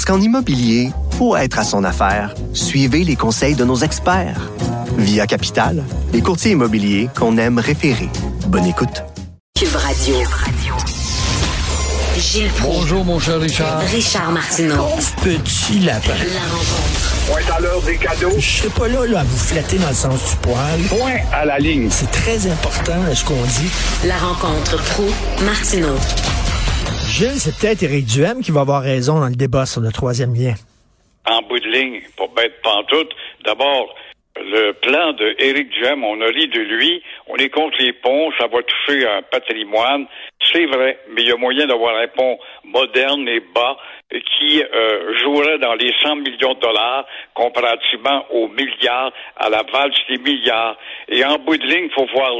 Parce qu'en immobilier, pour être à son affaire, suivez les conseils de nos experts. Via Capital, les courtiers immobiliers qu'on aime référer. Bonne écoute. Cube Radio. Gilles Proulx. Bonjour, mon cher Richard. Richard Martineau. Petit lapin. La rencontre. Point à l'heure des cadeaux. Je serai pas là, là à vous flatter dans le sens du poil. Point à la ligne. C'est très important, ce qu'on dit. La rencontre pro martineau Gilles, c'est peut-être Éric Duhem qui va avoir raison dans le débat sur le troisième lien. En bout de ligne, pour bête pantoute, d'abord, le plan de Éric Duhem, on a ri de lui, on est contre les ponts, ça va toucher un patrimoine. C'est vrai, mais il y a moyen d'avoir un pont moderne et bas qui euh, jouerait dans les 100 millions de dollars comparativement aux milliards, à la valse des milliards. Et en bout de ligne, il faut voir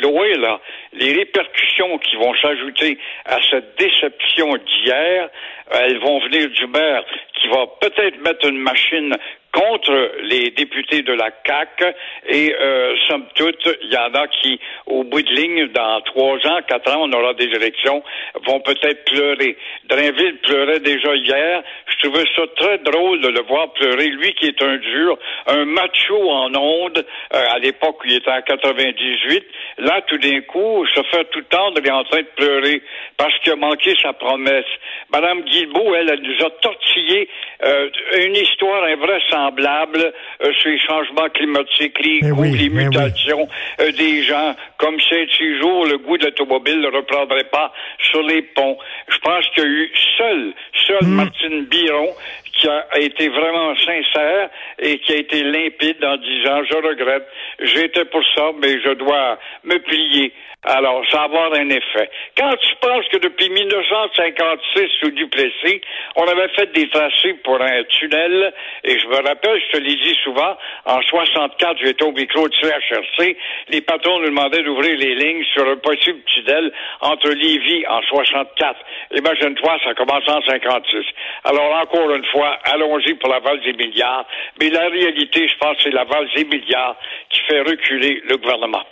loin là les répercussions qui vont s'ajouter à cette déception d'hier. Elles vont venir du maire qui va peut-être mettre une machine contre les députés de la CAC et euh, somme toute, il y en a qui, au bout de ligne, dans trois ans, quatre ans, on aura des élections, vont peut-être pleurer. Drainville pleurait déjà hier. Je trouvais ça très drôle de le voir pleurer. Lui qui est un dur, un macho en onde, euh, à l'époque il était en 98, là, tout d'un coup, se fait tout tendre et en train de pleurer parce qu'il a manqué sa promesse. Madame Guilbeault, elle, elle nous a tortillé euh, une histoire invraisemblable euh, sur les changements climatiques, les Mais goûts, oui, les oui. mutations euh, des gens. Comme ces six jours, le goût de l'automobile ne reprendrait pas sur les ponts. Je pense qu'il y a eu seul, seul Hmm. Martine Biron qui a été vraiment sincère et qui a été limpide en disant je regrette, j'étais pour ça, mais je dois me plier. Alors, ça va avoir un effet. Quand tu penses que depuis 1956 sous Duplessis, on avait fait des tracés pour un tunnel, et je me rappelle, je te l'ai dit souvent, en 64, j'étais au micro de CHRC, les patrons nous demandaient d'ouvrir les lignes sur un possible tunnel entre Lévis en 64. Imagine-toi, ça commence en 56. Alors, encore une fois, allons-y pour la valse des milliards, mais la réalité, je pense, c'est la valse des milliards qui fait reculer le gouvernement.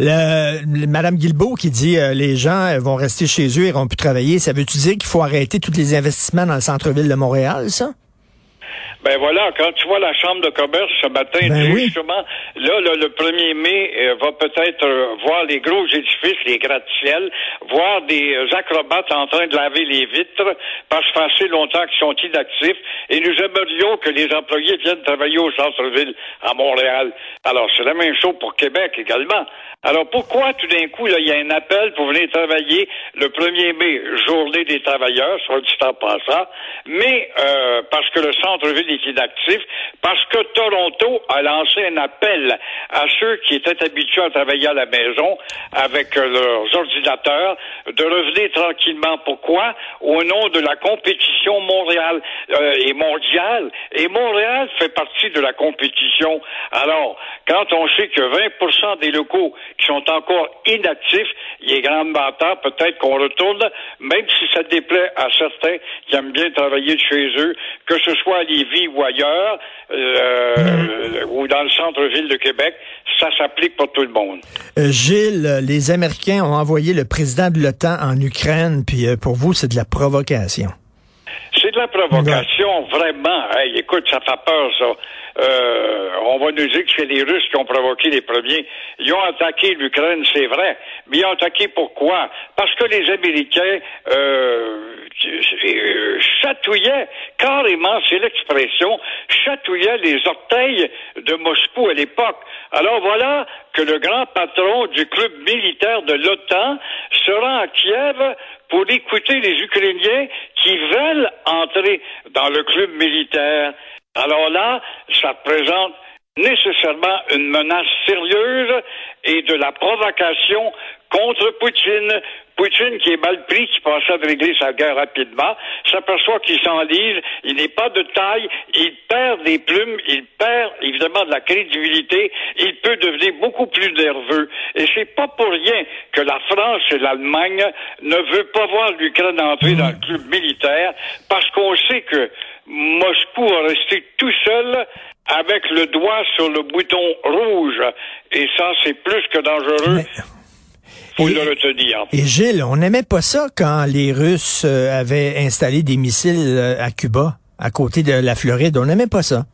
Le, le- Madame Guilbeault qui dit euh, les gens euh, vont rester chez eux, ils vont plus travailler, ça veut-tu dire qu'il faut arrêter tous les investissements dans le centre-ville de Montréal, ça? Ben voilà, quand tu vois la Chambre de commerce ce matin, Ben oui. justement, là, là, le 1er mai euh, va peut-être euh, voir les gros édifices, les gratte-ciels, voir des euh, acrobates en train de laver les vitres parce que assez longtemps qu'ils sont inactifs et nous aimerions que les employés viennent travailler au centre-ville à Montréal. Alors, c'est la même chose pour Québec également. Alors, pourquoi tout d'un coup, là, il y a un appel pour venir travailler le 1er mai, journée des travailleurs, soit dit en passant, mais euh, parce que le centre-ville est inactif, parce que Toronto a lancé un appel à ceux qui étaient habitués à travailler à la maison avec euh, leurs ordinateurs de revenir tranquillement. Pourquoi? Au nom de la compétition Montréal euh, et mondiale. Et Montréal fait partie de la compétition. Alors, quand on sait que 20% des locaux qui sont encore inactifs, il est grandement temps peut-être qu'on retourne, même si ça déplaît à certains qui aiment bien travailler de chez eux, que ce soit à Lévis ou ailleurs, euh, ou dans le centre-ville de Québec, ça s'applique pour tout le monde. Euh, Gilles, les Américains ont envoyé le président de l'OTAN en Ukraine, puis euh, pour vous, c'est de la provocation. La provocation, vraiment. Hey, écoute, ça fait peur, ça. Euh, on va nous dire que c'est les Russes qui ont provoqué les premiers. Ils ont attaqué l'Ukraine, c'est vrai. Mais ils ont attaqué pourquoi? Parce que les Américains euh, euh, chatouillaient, carrément, c'est l'expression, chatouillaient les orteils de Moscou à l'époque. Alors voilà que le grand patron du club militaire de l'OTAN sera à Kiev pour écouter les Ukrainiens qui veulent entrer dans le club militaire. Alors là, ça représente nécessairement une menace sérieuse et de la provocation contre Poutine. Poutine qui est mal pris, qui pensait régler sa guerre rapidement, s'aperçoit qu'il s'enlise, il n'est pas de taille, il perd des plumes, il perd évidemment de la crédibilité, il peut devenir beaucoup plus nerveux. Et c'est pas pour rien que la France et l'Allemagne ne veulent pas voir l'Ukraine entrer dans le club militaire, parce qu'on sait que Moscou va rester tout seul avec le doigt sur le bouton rouge. Et ça, c'est plus que dangereux. Mais- Et-. Et Gilles, on n'aimait pas ça quand les Russes euh, avaient installé des missiles euh, à Cuba, à côté de la Floride. On n'aimait pas ça.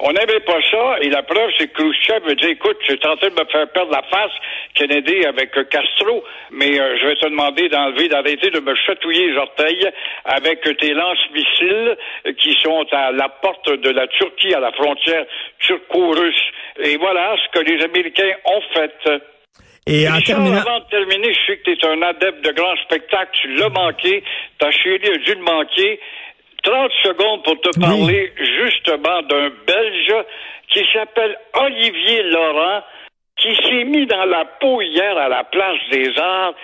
On n'aimait pas ça, et la preuve, c'est que Khrushchev me dit, écoute, tu es en train de me faire perdre la face, Kennedy, avec euh, Castro, mais euh, je vais te demander d'enlever, d'arrêter de me chatouiller les orteils avec tes lance-missiles euh, qui sont à la porte de la Turquie, à la frontière turco-russe. Et voilà ce que les Américains ont fait. Et en terminant, avant de terminer, je sais que tu es un adepte de grands spectacles, tu l'as manqué, ta chérie a dû le manquer. 30 secondes pour te Oui. parler justement d'un Belge qui s'appelle Olivier Laurent, qui s'est mis dans la peau hier à la place des arts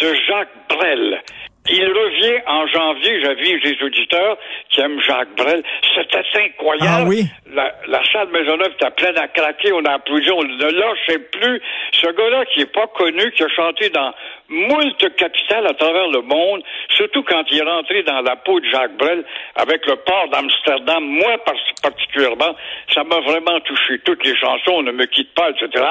de Jacques Brel. Il revient en janvier, j'avise les auditeurs qui aiment Jacques Brel. C'était incroyable. Ah oui? La, la salle Maisonneuve était pleine à craquer, on a applaudi, on ne lâchait plus. Ce gars-là qui est pas connu, qui a chanté dans moult capitales à travers le monde, surtout quand il est rentré dans la peau de Jacques Brel avec le port d'Amsterdam, moi par- particulièrement, ça m'a vraiment touché. Toutes les chansons, Ne me quitte pas, etc.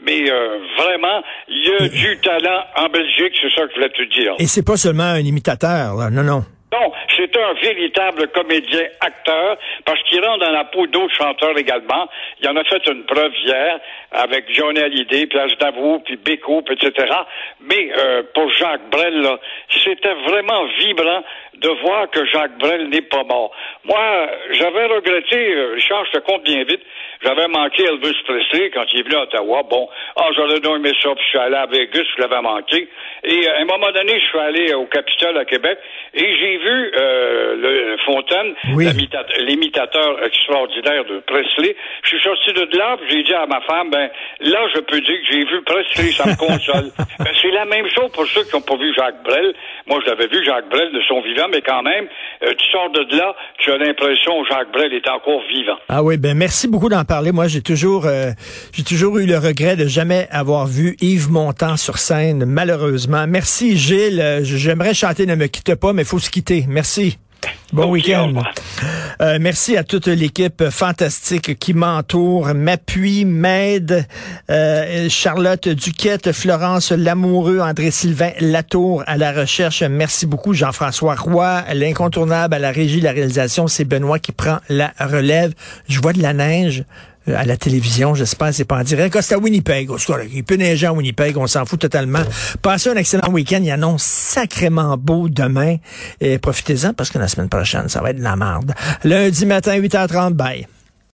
Mais euh, vraiment, il y a du talent en Belgique, c'est ça que je voulais te dire. et c'est pas seulement un imitateur, là. non, non. Non, c'est un véritable comédien acteur parce qu'il rentre dans la peau d'autres chanteurs également. Il en a fait une preuve hier avec Johnny Hallyday, puis Aznavour, puis Beko, etc. Mais euh, pour Jacques Brel, c'était vraiment vibrant de voir que Jacques Brel n'est pas mort. Moi, j'avais regretté, euh, Richard, je te compte bien vite, j'avais manqué Elvis Presley quand il est venu à Ottawa. Bon, ah, j'aurais donc aimé ça, puis je suis allé à Vegas, je l'avais manqué. Et euh, à un moment donné, je suis allé au Capitole à Québec et j'ai vu euh, le Fontaine, Oui. l'imita- l'imitateur extraordinaire de Presley. Je suis sorti de là, j'ai dit à ma femme, ben là, je peux dire que j'ai vu Presley, ça me console. Ben, c'est la même chose pour ceux qui n'ont pas vu Jacques Brel. Moi, je l'avais vu, Jacques Brel, de son vivant, mais quand même, euh, tu sors de là, tu as l'impression que Jacques Brel est encore vivant. Ah oui, ben merci beaucoup d'en parler. Moi, j'ai toujours, euh, j'ai toujours eu le regret de jamais avoir vu Yves Montand sur scène, malheureusement. Merci, Gilles. Euh, J'aimerais chanter Ne me quitte pas, mais il faut se quitter. Merci. Bon week-end. Euh, merci à toute l'équipe fantastique qui m'entoure, m'appuie, m'aide. Euh, Charlotte Duquette, Florence Lamoureux, André-Sylvain Latour à la recherche. Merci beaucoup. Jean-François Roy, l'incontournable à la régie de la réalisation. C'est Benoît qui prend la relève. Je vois de la neige à la télévision, j'espère, c'est pas en direct. C'est à Winnipeg. Il peut neiger à Winnipeg, on s'en fout totalement. Passez un excellent week-end. Il annonce sacrément beau demain. Et profitez-en parce que la semaine prochaine, ça va être de la merde. Lundi matin, 8h30, bye.